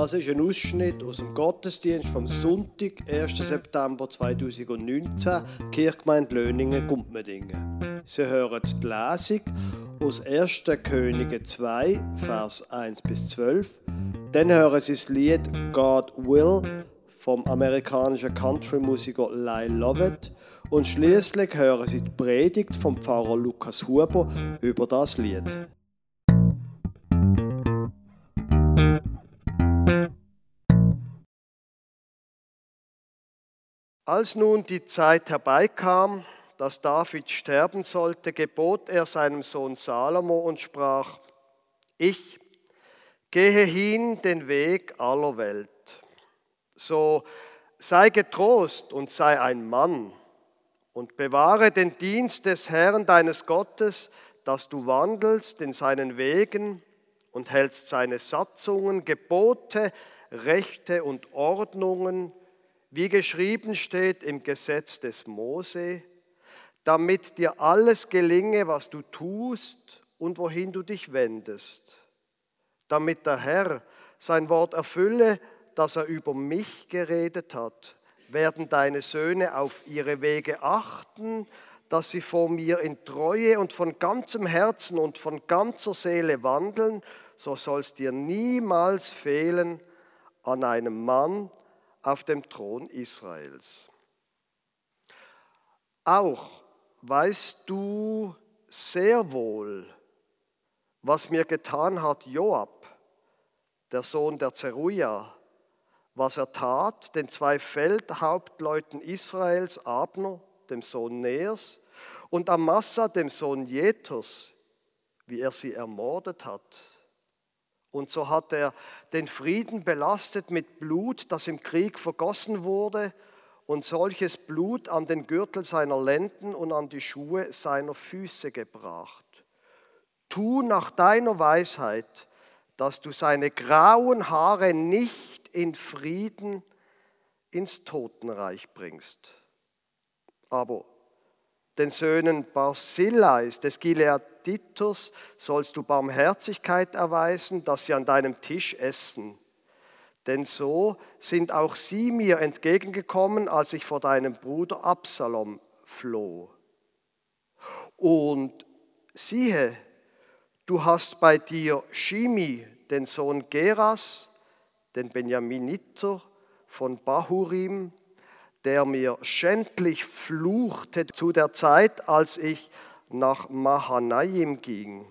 Das ist ein Ausschnitt aus dem Gottesdienst vom Sonntag, 1. September 2019, Kirchgemeinde Löningen, Gumpmedingen. Sie hören die Lesung aus 1. Könige 2, Vers 1 bis 12. Dann hören Sie das Lied God Will vom amerikanischen Country-Musiker Lyle Lovett. Und schließlich hören Sie die Predigt vom Pfarrer Lukas Huber über das Lied. Als nun die Zeit herbeikam, dass David sterben sollte, gebot er seinem Sohn Salomo und sprach, ich gehe hin den Weg aller Welt. So sei getrost und sei ein Mann und bewahre den Dienst des Herrn deines Gottes, dass du wandelst in seinen Wegen und hältst seine Satzungen, Gebote, Rechte und Ordnungen, wie geschrieben steht im Gesetz des Mose, damit dir alles gelinge, was du tust und wohin du dich wendest, damit der Herr sein Wort erfülle, das er über mich geredet hat, werden deine Söhne auf ihre Wege achten, dass sie vor mir in Treue und von ganzem Herzen und von ganzer Seele wandeln, so soll es dir niemals fehlen an einem Mann, auf dem Thron Israels. Auch weißt du sehr wohl, was mir getan hat Joab, der Sohn der Zeruja, was er tat den zwei Feldhauptleuten Israels, Abner, dem Sohn Neers, und Amasa, dem Sohn Jethers, wie er sie ermordet hat. Und so hat er den Frieden belastet mit Blut, das im Krieg vergossen wurde, und solches Blut an den Gürtel seiner Lenden und an die Schuhe seiner Füße gebracht. Tu nach deiner Weisheit, dass du seine grauen Haare nicht in Frieden ins Totenreich bringst. Aber den Söhnen Barzillais des Gileaditos sollst du Barmherzigkeit erweisen, dass sie an deinem Tisch essen. Denn so sind auch sie mir entgegengekommen, als ich vor deinem Bruder Absalom floh. Und siehe, du hast bei dir Shimi, den Sohn Geras, den Benjaminiter von Bahurim, der mir schändlich fluchte zu der Zeit, als ich nach Mahanaim ging.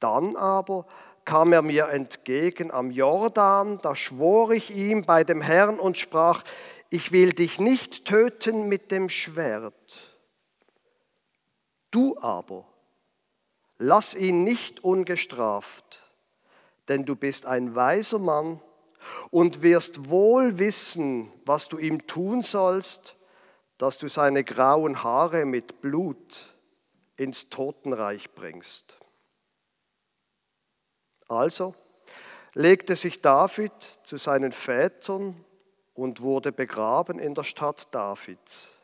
Dann aber kam er mir entgegen am Jordan, da schwor ich ihm bei dem Herrn und sprach, ich will dich nicht töten mit dem Schwert. Du aber, lass ihn nicht ungestraft, denn du bist ein weiser Mann und wirst wohl wissen, was du ihm tun sollst, dass du seine grauen Haare mit Blut ins Totenreich bringst. Also legte sich David zu seinen Vätern und wurde begraben in der Stadt Davids.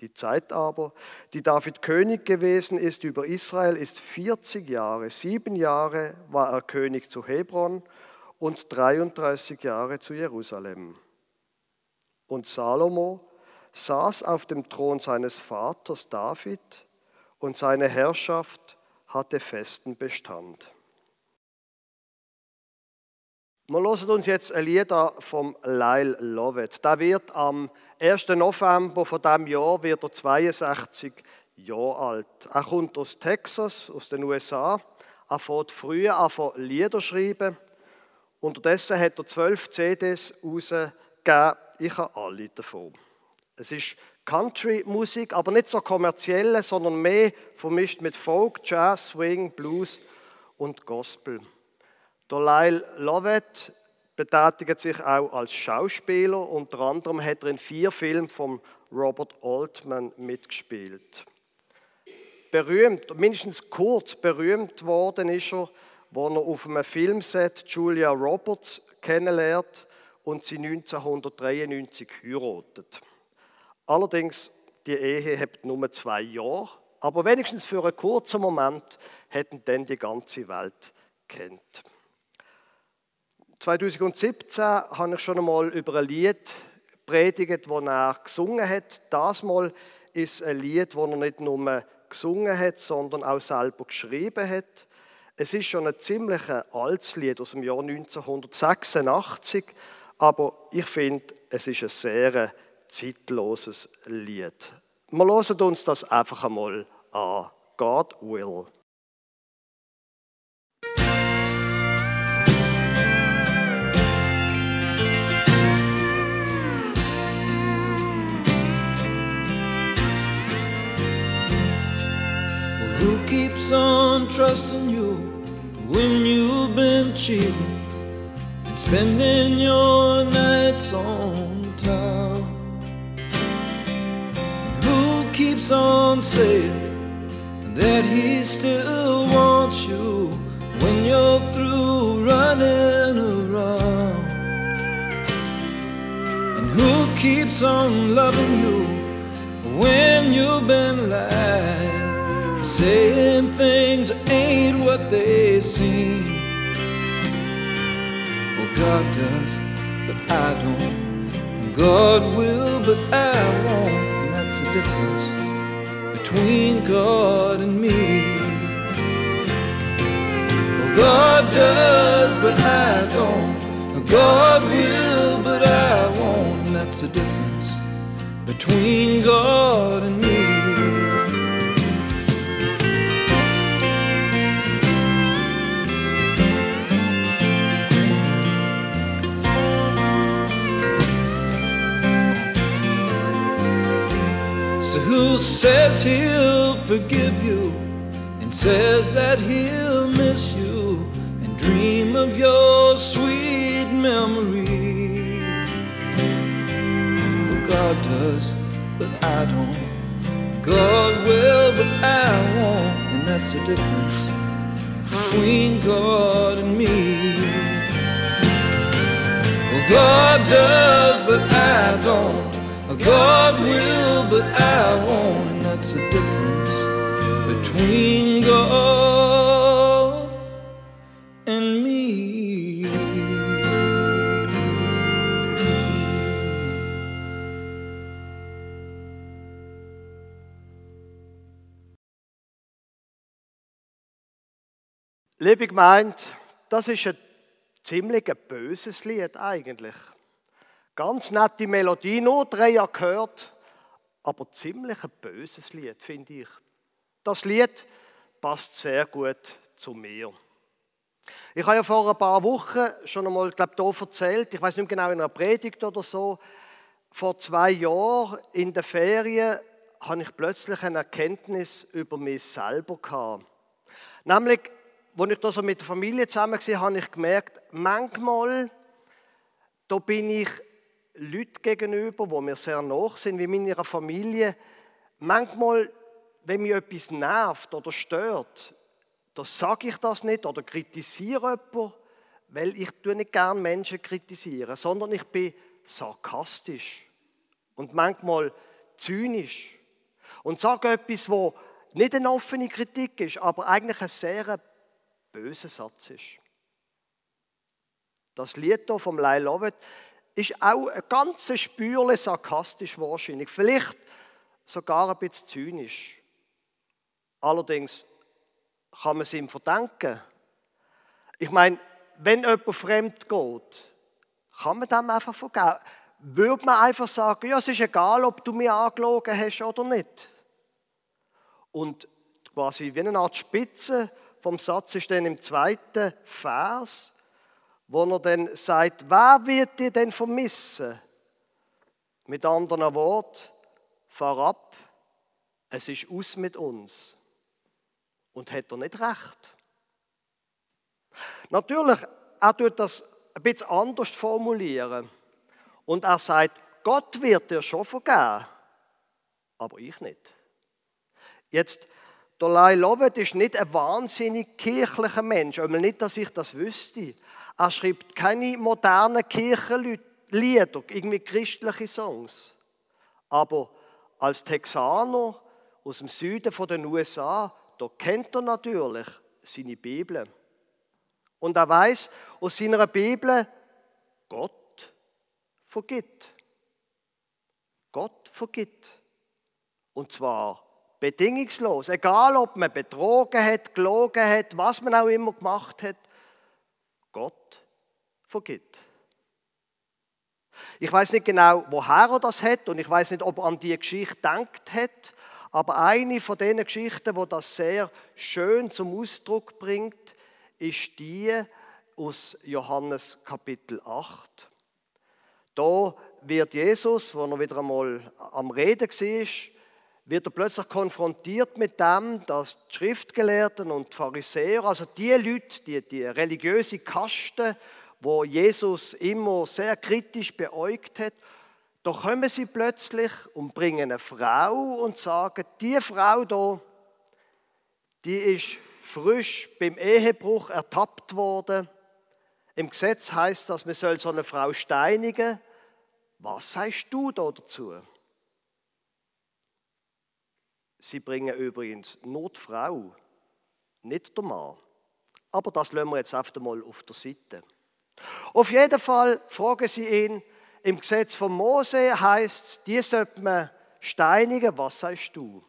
Die Zeit aber, die David König gewesen ist über Israel, ist 40 Jahre. Sieben Jahre war er König zu Hebron und 33 Jahre zu Jerusalem. Und Salomo saß auf dem Thron seines Vaters David und seine Herrschaft hatte festen Bestand. Wir hören uns jetzt ein Lied vom Lyle Lovett. Da wird am 1. November von diesem Jahr wird er 62 Jahre alt. Er kommt aus Texas, aus den USA. Er fährt früher an Lieder schreiben Unterdessen hat er zwölf CDs rausgegeben. Ich habe alle davon. Es ist Country-Musik, aber nicht so kommerzielle, sondern mehr vermischt mit Folk, Jazz, Swing, Blues und Gospel. Der Lyle Lovett betätigt sich auch als Schauspieler. Unter anderem hat er in vier Filmen von Robert Altman mitgespielt. Berühmt, mindestens kurz berühmt worden ist er wo er auf einem Filmset Julia Roberts kennenlernt und sie 1993 heiratet. Allerdings, die Ehe hat nur zwei Jahre, aber wenigstens für einen kurzen Moment hätten dann die ganze Welt kennt. 2017 habe ich schon einmal über ein Lied predigt, das er gesungen hat. Das Mal ist ein Lied, das er nicht nur gesungen hat, sondern auch selber geschrieben hat. Es ist schon ein ziemlich altes Lied aus dem Jahr 1986, aber ich finde, es ist ein sehr zeitloses Lied. Wir hören uns das einfach einmal an. God will. Who keeps on trusting you when you've been cheating and spending your nights on town? Keeps on saying that he still wants you when you're through running around? And who keeps on loving you when you've been lying? saying things ain't what they seem. Well, God does, but I don't. God will, but I won't. And that's the difference between God and me. Well, God does, but I don't. God will, but I won't. That's the difference between God and me. Says he'll forgive you and says that he'll miss you and dream of your sweet memory? Well, God does, but I don't. God will, but I won't, and that's the difference between God and me. Well, God does, but I don't. God will, but I won't, and that's the difference between God and me. Liebe Gemeinde, das ist ein ziemlich böses Lied eigentlich. Ganz nette Melodie, nur drei Jahre gehört, aber ziemlich ein böses Lied, finde ich. Das Lied passt sehr gut zu mir. Ich habe ja vor ein paar Wochen schon einmal, glaube ich, hier erzählt, ich weiß nicht genau, in einer Predigt oder so, vor zwei Jahren in der Ferien habe ich plötzlich eine Erkenntnis über mich selber gehabt. Nämlich, als ich da so mit der Familie zusammen war, habe ich gemerkt, manchmal, da bin ich Leuten gegenüber, die mir sehr nach sind, wie meiner Familie, manchmal, wenn mich etwas nervt oder stört, da sage ich das nicht oder kritisiere jemanden, weil ich nicht gerne Menschen kritisiere, sondern ich bin sarkastisch und manchmal zynisch und sage etwas, wo nicht eine offene Kritik ist, aber eigentlich ein sehr böser Satz ist. Das Lied hier vom Lyle Lovett ist auch ein ganzes Spürle sarkastisch wahrscheinlich, vielleicht sogar ein bisschen zynisch. Allerdings kann man es ihm verdanken. Ich meine, wenn jemand fremd geht, kann man dem einfach vergeben. Würde man einfach sagen, ja, es ist egal, ob du mich angelogen hast oder nicht. Und quasi wie eine Art Spitze vom Satz ist dann im zweiten Vers, wo er dann sagt, wer wird dir denn vermissen? Mit anderen Worten, fahr ab, es ist aus mit uns. Und hat er nicht recht? Natürlich, er tut das ein bisschen anders formulieren. Und er sagt, Gott wird dir schon vergeben, aber ich nicht. Jetzt, der Lai Lovett ist nicht ein wahnsinnig kirchlicher Mensch, aber nicht, dass ich das wüsste. Er schreibt keine modernen Kirchenlieder, irgendwie christliche Songs. Aber als Texaner aus dem Süden von den USA, da kennt er natürlich seine Bibel. Und er weiß aus seiner Bibel, Gott vergibt. Gott vergibt. Und zwar bedingungslos. Egal, ob man betrogen hat, gelogen hat, was man auch immer gemacht hat. Gott vergibt. Ich weiß nicht genau, woher er das hat und ich weiß nicht, ob er an die Geschichte denkt hat, aber eine von den Geschichten, wo das sehr schön zum Ausdruck bringt, ist die aus Johannes Kapitel 8. Da wird Jesus, wo er wieder einmal am Reden war, wird er plötzlich konfrontiert mit dem, dass die Schriftgelehrten und die Pharisäer, also die Leute, die, die religiöse Kaste, wo Jesus immer sehr kritisch beäugt hat, da kommen sie plötzlich und bringen eine Frau und sagen, die Frau da, die ist frisch beim Ehebruch ertappt worden. Im Gesetz heißt das, man soll so eine Frau steinigen. Was sagst du da dazu? Sie bringen übrigens nur die Frau, nicht der Mann. Aber das lassen wir jetzt einfach mal auf der Seite. Auf jeden Fall fragen sie ihn, im Gesetz von Mose heißt es, die sollte man steinigen, was sagst du?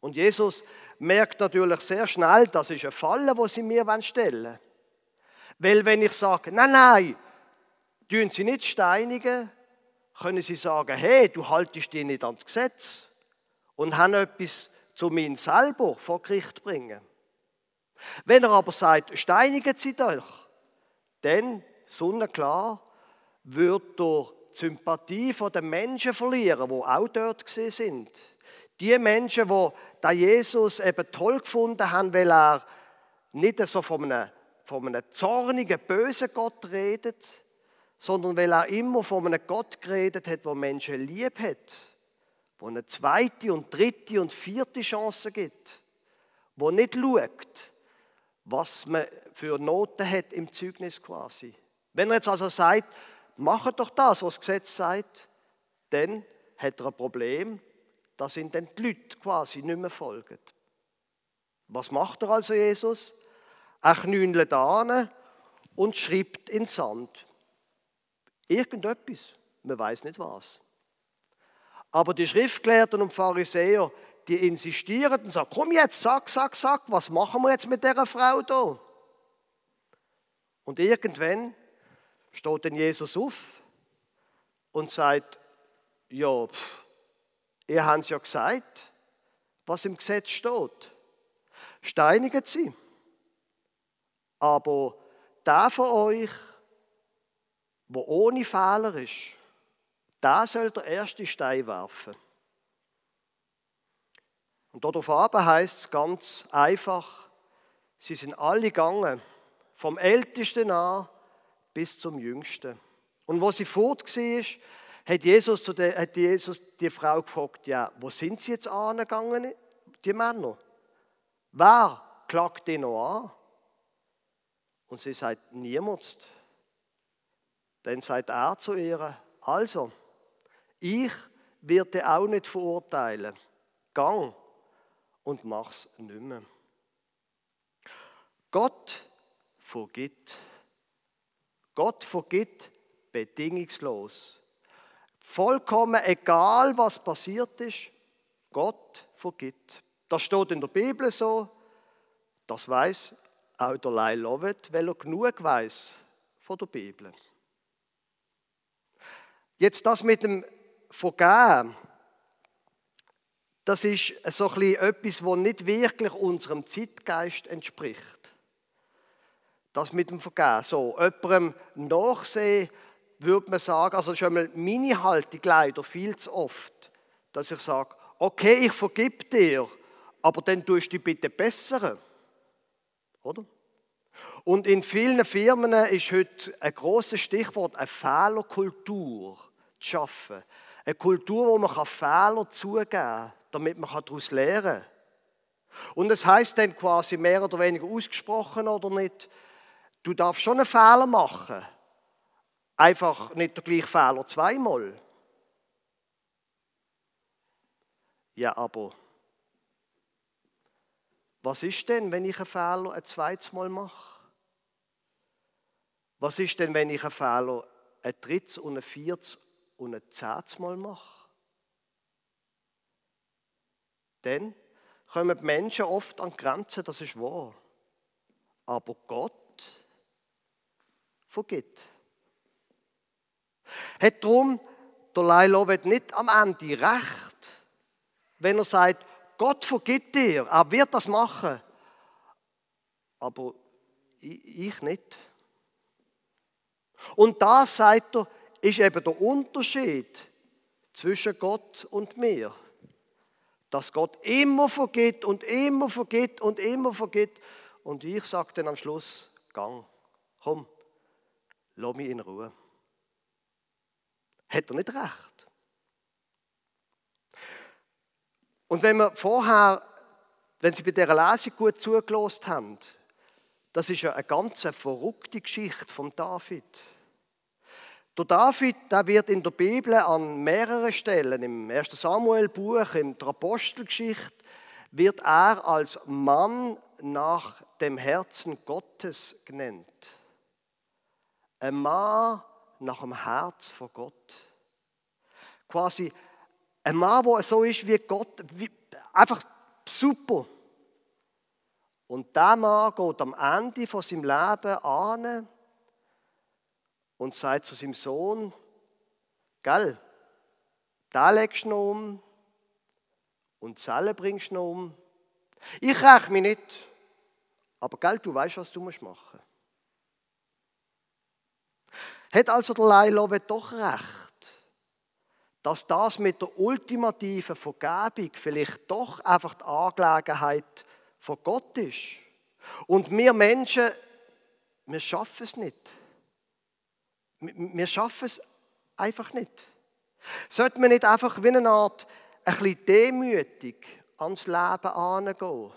Und Jesus merkt natürlich sehr schnell, das ist eine Falle, wo sie mir stellen wollen. Weil wenn ich sage, nein, nein, tun sie nicht steinigen, können sie sagen, hey, du haltest dich nicht ans Gesetz und haben etwas zu mir selber vor Gericht bringen. Wenn er aber sagt, steinigen sie doch, dann, sonnenklar, wird er die Sympathie der Menschen verlieren, die auch dort sind. Die Menschen, die da Jesus eben toll gefunden haben, weil er nicht so von einem, von einem zornigen, bösen Gott redet, sondern weil er immer von einem Gott geredet hat, der Menschen lieb hat, wo eine zweite und dritte und vierte Chance gibt, wo nicht schaut, was man für Noten hat im Zeugnis quasi. Wenn er jetzt also sagt, macht doch das, was das Gesetz sagt, dann hat er ein Problem, dass ihn dann die Leute quasi nicht mehr folgen. Was macht er also Jesus? Er knündelt an und schreibt in Sand. Irgendetwas, man weiß nicht was. Aber die Schriftgelehrten und Pharisäer, die insistieren und sagen, komm jetzt, sag, sag, sag, was machen wir jetzt mit dieser Frau da? Und irgendwann steht dann Jesus auf und sagt, ja, pff, ihr habt es ja gesagt, was im Gesetz steht. Steinigen sie. Aber der von euch, wo ohne Fehler ist, der soll der erste Stein werfen. Und darauf aber heißt es ganz einfach, sie sind alle gegangen, vom Ältesten an bis zum Jüngsten. Und wo sie fort war, hat Jesus, zu der, hat Jesus die Frau gefragt, ja, wo sind sie jetzt angegangen, die Männer? Wer klagt die noch an? Und sie sagt, niemand. Dann sagt er zu ihr, also, ich werde auch nicht verurteilen. Gang und mach's nicht mehr. Gott vergibt. Gott vergibt bedingungslos. Vollkommen egal, was passiert ist, Gott vergibt. Das steht in der Bibel so. Das weiß auch der Lai Lovett, weil er genug weiß von der Bibel. Jetzt das mit dem Vergeben, das ist so ein etwas, was nicht wirklich unserem Zeitgeist entspricht. Das mit dem Vergeben. So, jemandem nachsehen, würde man sagen, also schon mal meine Haltung leider viel zu oft, dass ich sage, okay, ich vergib dir, aber dann tust du dich bitte bessern. Oder? Und in vielen Firmen ist heute ein großes Stichwort eine Fehlerkultur zu schaffen. Eine Kultur, wo man Fehler zugeben kann, damit man daraus lernen kann. Und es heißt dann quasi mehr oder weniger ausgesprochen oder nicht, du darfst schon einen Fehler machen, Einfach nicht der gleiche Fehler zweimal. Ja, aber was ist denn, wenn ich einen Fehler ein zweites Mal mache? Was ist denn, wenn ich einen Fehler ein drittes und ein viertes und ein zehns Mal mache? Dann kommen die Menschen oft an Grenzen, das ist wahr. Aber Gott vergibt. Hat darum der Leilovet nicht am Ende recht, wenn er sagt, Gott vergibt dir, er wird das machen, aber ich nicht. Und das, sagt er, ist eben der Unterschied zwischen Gott und mir. Dass Gott immer vergibt und immer vergibt und immer vergibt. Und ich sage dann am Schluss, gang, komm, lass mich in Ruhe. Hat er nicht recht? Und wenn wir vorher, wenn Sie bei dieser Lesung gut zugelost haben, das ist ja eine ganz verrückte Geschichte von David. Der David, der wird in der Bibel an mehreren Stellen, im 1. Samuel-Buch, in der Apostelgeschichte, wird er als Mann nach dem Herzen Gottes genannt. Ein Mann nach dem Herz von Gott. Quasi ein Mann, der so ist wie Gott, wie, einfach super. Und der Mann geht am Ende von seinem Leben an und sagt zu seinem Sohn, gell, da legst du noch um und Zelle bringst du noch um. Ich räche mich nicht, aber gell, du weißt, was du machen musst. Hat also der Leilove doch recht, dass das mit der ultimativen Vergebung vielleicht doch einfach die Angelegenheit von Gott ist. Und wir Menschen, wir schaffen es nicht. Wir schaffen es einfach nicht. Sollte man nicht einfach wie eine Art ein bisschen demütig ans Leben angehen?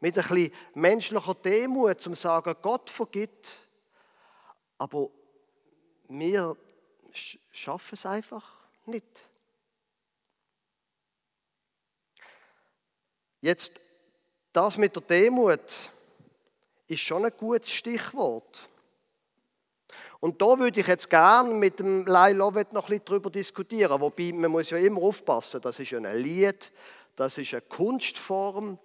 Mit ein bisschen menschlicher Demut, zum zu sagen, Gott vergibt, aber wir schaffen es einfach nicht. Jetzt, das mit der Demut ist schon ein gutes Stichwort. Und da würde ich jetzt gerne mit dem Lai Lovet noch ein bisschen darüber diskutieren. Wobei, man muss ja immer aufpassen, das ist ein Lied, das ist eine Kunstform.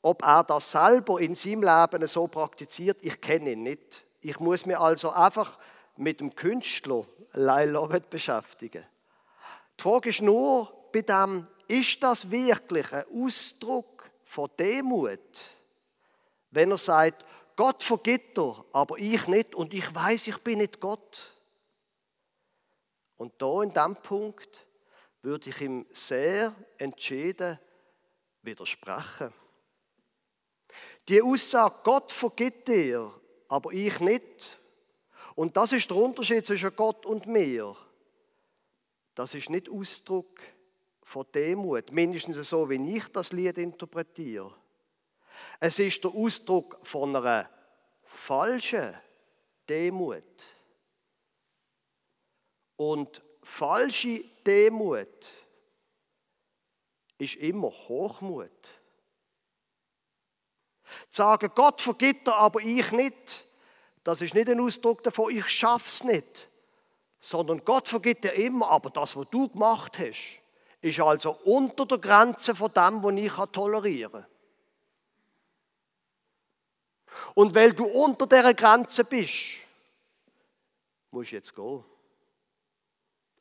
Ob er das selber in seinem Leben so praktiziert, ich kenne ihn nicht. Ich muss mich also einfach mit dem Künstler Lai Lovet beschäftigen. Die Frage ist nur bei dem, ist das wirklich ein Ausdruck von Demut, wenn er sagt, Gott vergibt er, aber ich nicht und ich weiß, ich bin nicht Gott. Und da in diesem Punkt würde ich ihm sehr entschieden widersprechen. Die Aussage, Gott vergibt dir, aber ich nicht. Und das ist der Unterschied zwischen Gott und mir. Das ist nicht Ausdruck von Demut, mindestens so, wie ich das Lied interpretiere. Es ist der Ausdruck von einer falschen Demut. Und falsche Demut ist immer Hochmut. Zu sagen, Gott vergibt er, aber ich nicht, das ist nicht ein Ausdruck davon, ich schaff's nicht. Sondern Gott vergibt dir immer, aber das, was du gemacht hast, ist also unter der Grenze von dem, was ich tolerieren kann. Und weil du unter der Grenze bist, musst du jetzt gehen.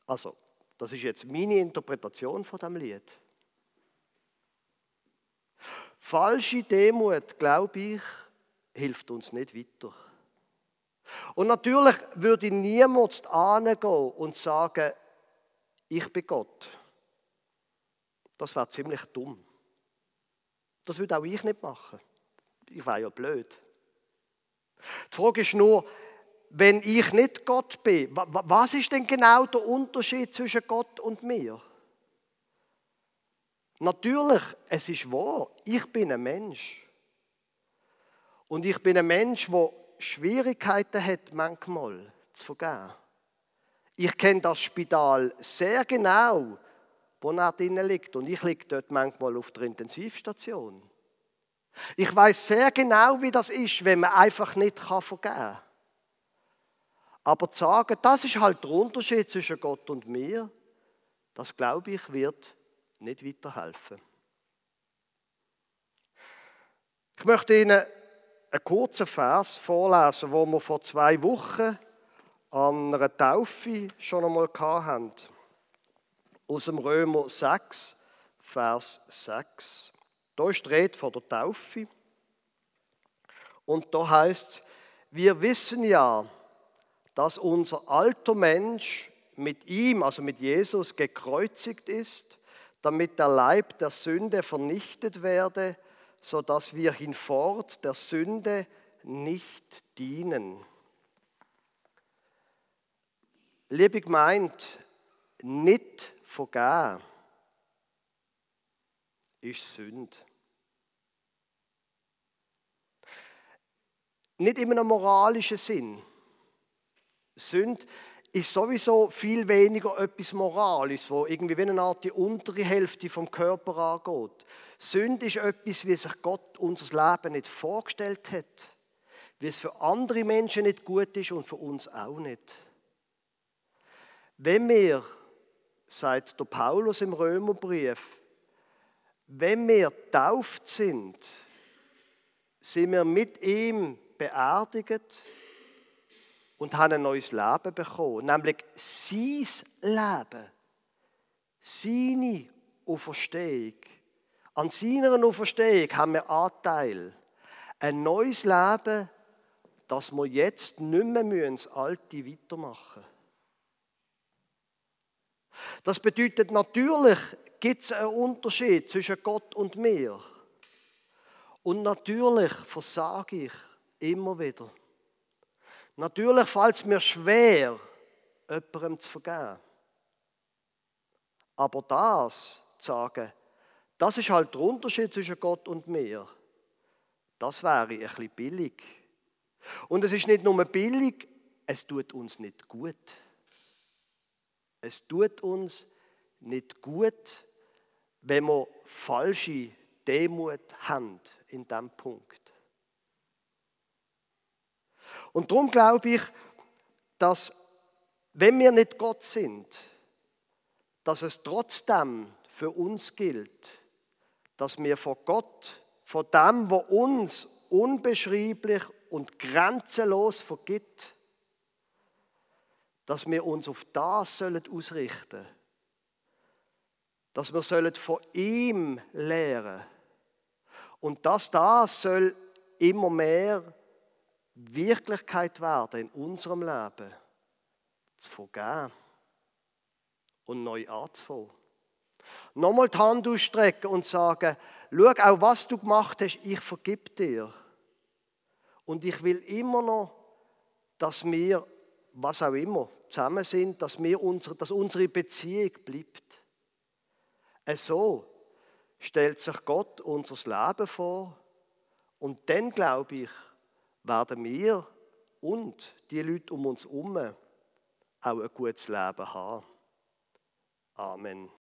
Also, das ist jetzt meine Interpretation von dem Lied. Falsche Demut, glaube ich, hilft uns nicht weiter. Und natürlich würde niemand angehen und sagen, ich bin Gott. Das wäre ziemlich dumm. Das würde auch ich nicht machen. Ich wäre ja blöd. Die Frage ist nur, wenn ich nicht Gott bin, was ist denn genau der Unterschied zwischen Gott und mir? Natürlich, es ist wahr, ich bin ein Mensch. Und ich bin ein Mensch, der Schwierigkeiten hat, manchmal zu vergeben. Ich kenne das Spital sehr genau, wo er drinnen liegt. Und ich liege dort manchmal auf der Intensivstation. Ich weiß sehr genau, wie das ist, wenn man einfach nicht vergeben kann. Aber zu sagen, das ist halt der Unterschied zwischen Gott und mir, das glaube ich, wird nicht weiterhelfen. Ich möchte Ihnen einen kurzen Vers vorlesen, wo wir vor zwei Wochen an einer Taufe schon einmal hatten. Aus dem Römer 6, Vers 6. Da ist die Rede von der Taufe. Und da heißt es, wir wissen ja, dass unser alter Mensch mit ihm, also mit Jesus, gekreuzigt ist, damit der Leib der Sünde vernichtet werde, sodass wir hinfort der Sünde nicht dienen. Liebe gemeint, nicht vergeben ist Sünde. Nicht in einem moralischen Sinn. Sünde ist sowieso viel weniger etwas Moralisches, wo irgendwie wie eine Art die untere Hälfte vom Körper angeht. Sünde ist etwas, wie sich Gott unser Leben nicht vorgestellt hat. Wie es für andere Menschen nicht gut ist und für uns auch nicht. Wenn wir, sagt der Paulus im Römerbrief, wenn wir tauft sind, sind wir mit ihm beerdigt und haben ein neues Leben bekommen, nämlich sein Leben, seine Auferstehung. An seiner Auferstehung haben wir Anteil. Ein neues Leben, das wir jetzt nicht mehr das Alte weitermachen müssen. Das bedeutet natürlich, gibt es einen Unterschied zwischen Gott und mir. Und natürlich versage ich immer wieder. Natürlich fällt es mir schwer, jemandem zu vergeben. Aber das zu sagen, das ist halt der Unterschied zwischen Gott und mir, das wäre ein bisschen billig. Und es ist nicht nur billig, es tut uns nicht gut. Es tut uns nicht gut, wenn wir falsche Demut haben in diesem Punkt. Und darum glaube ich, dass wenn wir nicht Gott sind, dass es trotzdem für uns gilt, dass wir vor Gott, vor dem, wo uns unbeschreiblich und grenzenlos vergibt, dass wir uns auf das sollen ausrichten sollen. Dass wir sollen von ihm lehren. Und dass das soll immer mehr Wirklichkeit werden in unserem Leben, zu vergeben und neu anzufangen. Nochmal die Hand ausstrecken und sagen, schau, auch was du gemacht hast, ich vergib dir. Und ich will immer noch, dass wir, was auch immer, zusammen sind, dass, wir unsere, dass unsere Beziehung bleibt. So stellt sich Gott unser Leben vor und dann, glaube ich, werden wir und die Leute um uns herum auch ein gutes Leben haben. Amen.